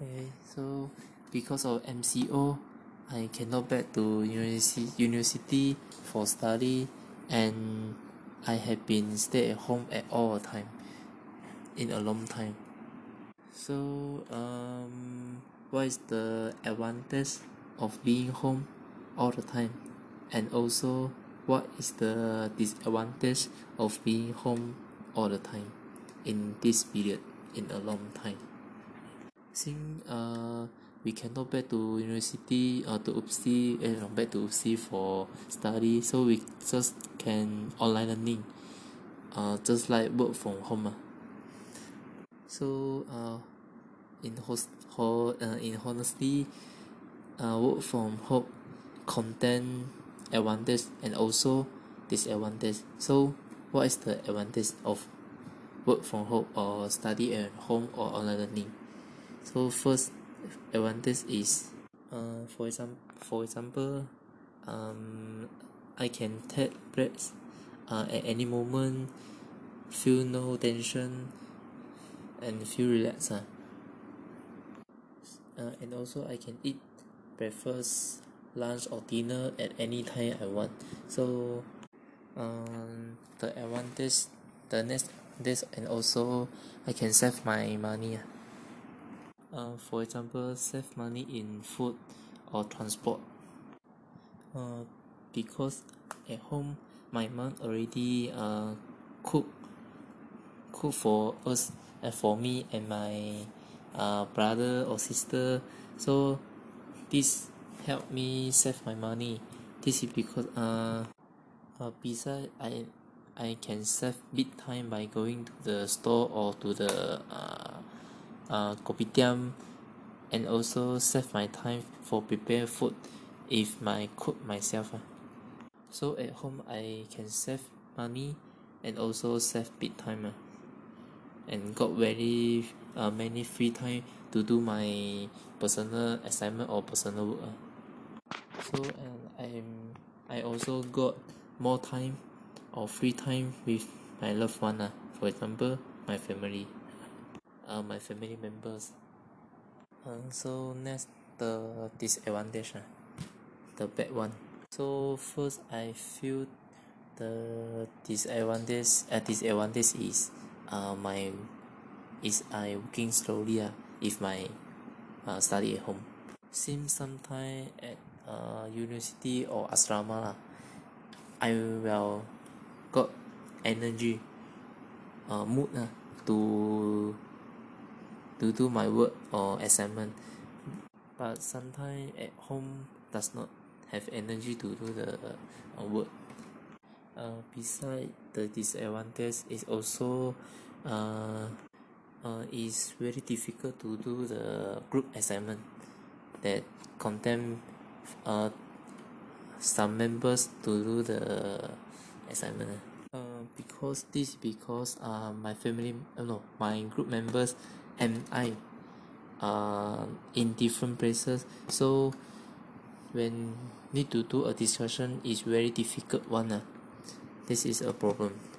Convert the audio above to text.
okay so because of M_C_O I cannot back to university university for study and I have been stay at home at all the time in a long time. So um what is the advantage of being home all the time? And also what is the disadvantage of being home all the time in this period in a long time since uh we cannot back to university or to UPSI eh no back to UPSI for study. So we just can online learning uh just like work from home ah. So uh in host ho~ uh in honesty uh work from home content advantage and also disadvantage. So what is the advantage of work from home or study at home or online learning so first advantage is uh for exam~ for example um I can take breaks uh at any moment feel no tension and feel relax ah. Uh and also I can eat breakfast lunch or dinner at any time I want. So um the advantage the next this and also I can save my money ah uh for example save money in food or transport. Uh because at home my mum already uh cook cook for us and for me and my uh brother or sister. So this help me save my money. This is because uh uh beside I I can save bit time by going to the store or to the uh uh kopitiam and also save my time for prepare food if my cook myself ah. So at home I can save money and also save bit time ah. And got very uh many free time to do my personal assignment or personal work ah. So and I'm I also got more time or free time with my loved one for example my family uh my family members. Uh so next the disadvantage ah the bad one. So first I feel the disadvantage uh disadvantage is uh my is I working slowly ah if my uh study at home. Since sometime at uh university or asrama lah I will got energy uh mood ah to to do my work or assignment. But sometimes at home does not have energy to do the uh work. Uh beside the disadvantage is also uh uh is very difficult to do the group assignment that contain uh some members to do the assignment. Uh because this because uh my family uh no my group members and I are in different places? So when need to do a discussion is very difficult one ah. This is a problem